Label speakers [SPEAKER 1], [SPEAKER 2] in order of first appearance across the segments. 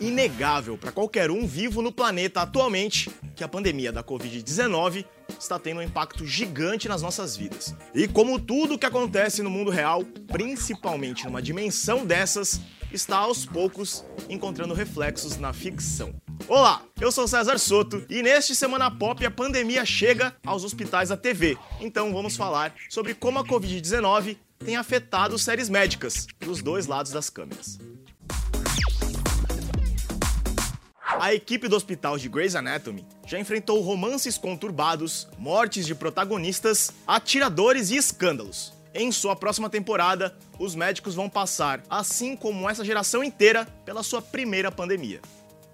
[SPEAKER 1] inegável para qualquer um vivo no planeta atualmente que a pandemia da Covid-19 está tendo um impacto gigante nas nossas vidas. E como tudo que acontece no mundo real, principalmente numa dimensão dessas, está aos poucos encontrando reflexos na ficção. Olá, eu sou César Soto e neste Semana Pop a pandemia chega aos hospitais da TV. Então vamos falar sobre como a Covid-19 tem afetado séries médicas dos dois lados das câmeras. A equipe do hospital de Grey's Anatomy já enfrentou romances conturbados, mortes de protagonistas, atiradores e escândalos. Em sua próxima temporada, os médicos vão passar, assim como essa geração inteira, pela sua primeira pandemia.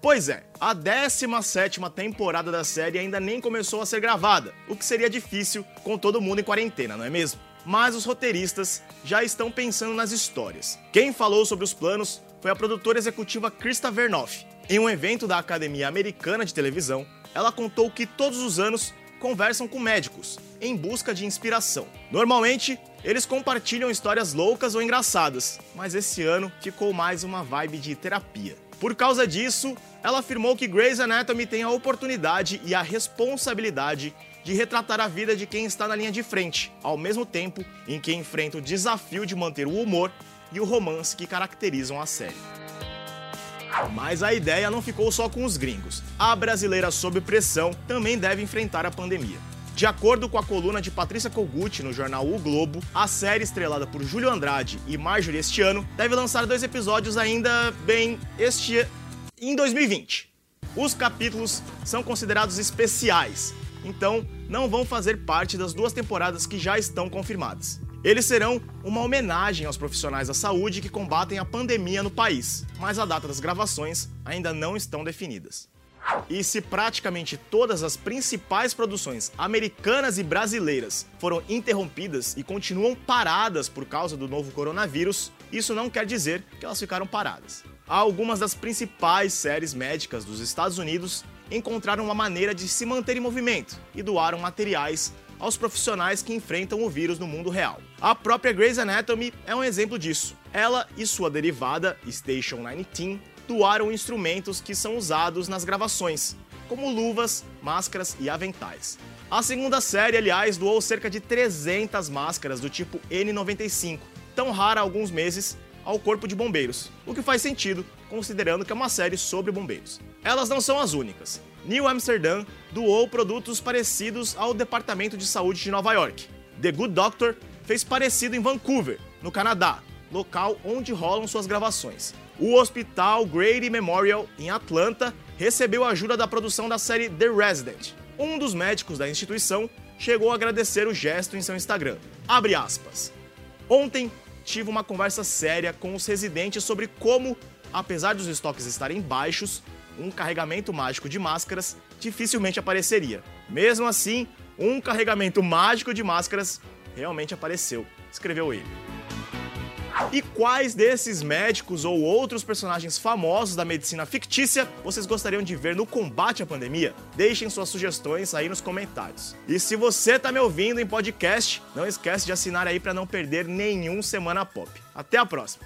[SPEAKER 1] Pois é, a 17ª temporada da série ainda nem começou a ser gravada, o que seria difícil com todo mundo em quarentena, não é mesmo? Mas os roteiristas já estão pensando nas histórias. Quem falou sobre os planos foi a produtora executiva Krista Vernoff, em um evento da Academia Americana de Televisão, ela contou que todos os anos conversam com médicos em busca de inspiração. Normalmente, eles compartilham histórias loucas ou engraçadas, mas esse ano ficou mais uma vibe de terapia. Por causa disso, ela afirmou que Grey's Anatomy tem a oportunidade e a responsabilidade de retratar a vida de quem está na linha de frente, ao mesmo tempo em que enfrenta o desafio de manter o humor e o romance que caracterizam a série. Mas a ideia não ficou só com os gringos. A brasileira sob pressão também deve enfrentar a pandemia. De acordo com a coluna de Patrícia Kogut no jornal O Globo, a série estrelada por Júlio Andrade e Marjorie este ano deve lançar dois episódios ainda, bem, este em 2020. Os capítulos são considerados especiais, então não vão fazer parte das duas temporadas que já estão confirmadas. Eles serão uma homenagem aos profissionais da saúde que combatem a pandemia no país, mas a data das gravações ainda não estão definidas. E se praticamente todas as principais produções americanas e brasileiras foram interrompidas e continuam paradas por causa do novo coronavírus, isso não quer dizer que elas ficaram paradas. Algumas das principais séries médicas dos Estados Unidos encontraram uma maneira de se manter em movimento e doaram materiais aos profissionais que enfrentam o vírus no mundo real. A própria Grey's Anatomy é um exemplo disso. Ela e sua derivada, Station 19, doaram instrumentos que são usados nas gravações, como luvas, máscaras e aventais. A segunda série, aliás, doou cerca de 300 máscaras do tipo N95, tão rara há alguns meses, ao Corpo de Bombeiros, o que faz sentido, considerando que é uma série sobre bombeiros. Elas não são as únicas. New Amsterdam doou produtos parecidos ao Departamento de Saúde de Nova York. The Good Doctor fez parecido em Vancouver, no Canadá, local onde rolam suas gravações. O Hospital Grady Memorial, em Atlanta, recebeu ajuda da produção da série The Resident. Um dos médicos da instituição chegou a agradecer o gesto em seu Instagram. Abre aspas. Ontem tive uma conversa séria com os residentes sobre como, apesar dos estoques estarem baixos, um carregamento mágico de máscaras dificilmente apareceria. Mesmo assim, um carregamento mágico de máscaras realmente apareceu, escreveu ele. E quais desses médicos ou outros personagens famosos da medicina fictícia vocês gostariam de ver no combate à pandemia? Deixem suas sugestões aí nos comentários. E se você tá me ouvindo em podcast, não esquece de assinar aí para não perder nenhum Semana Pop. Até a próxima!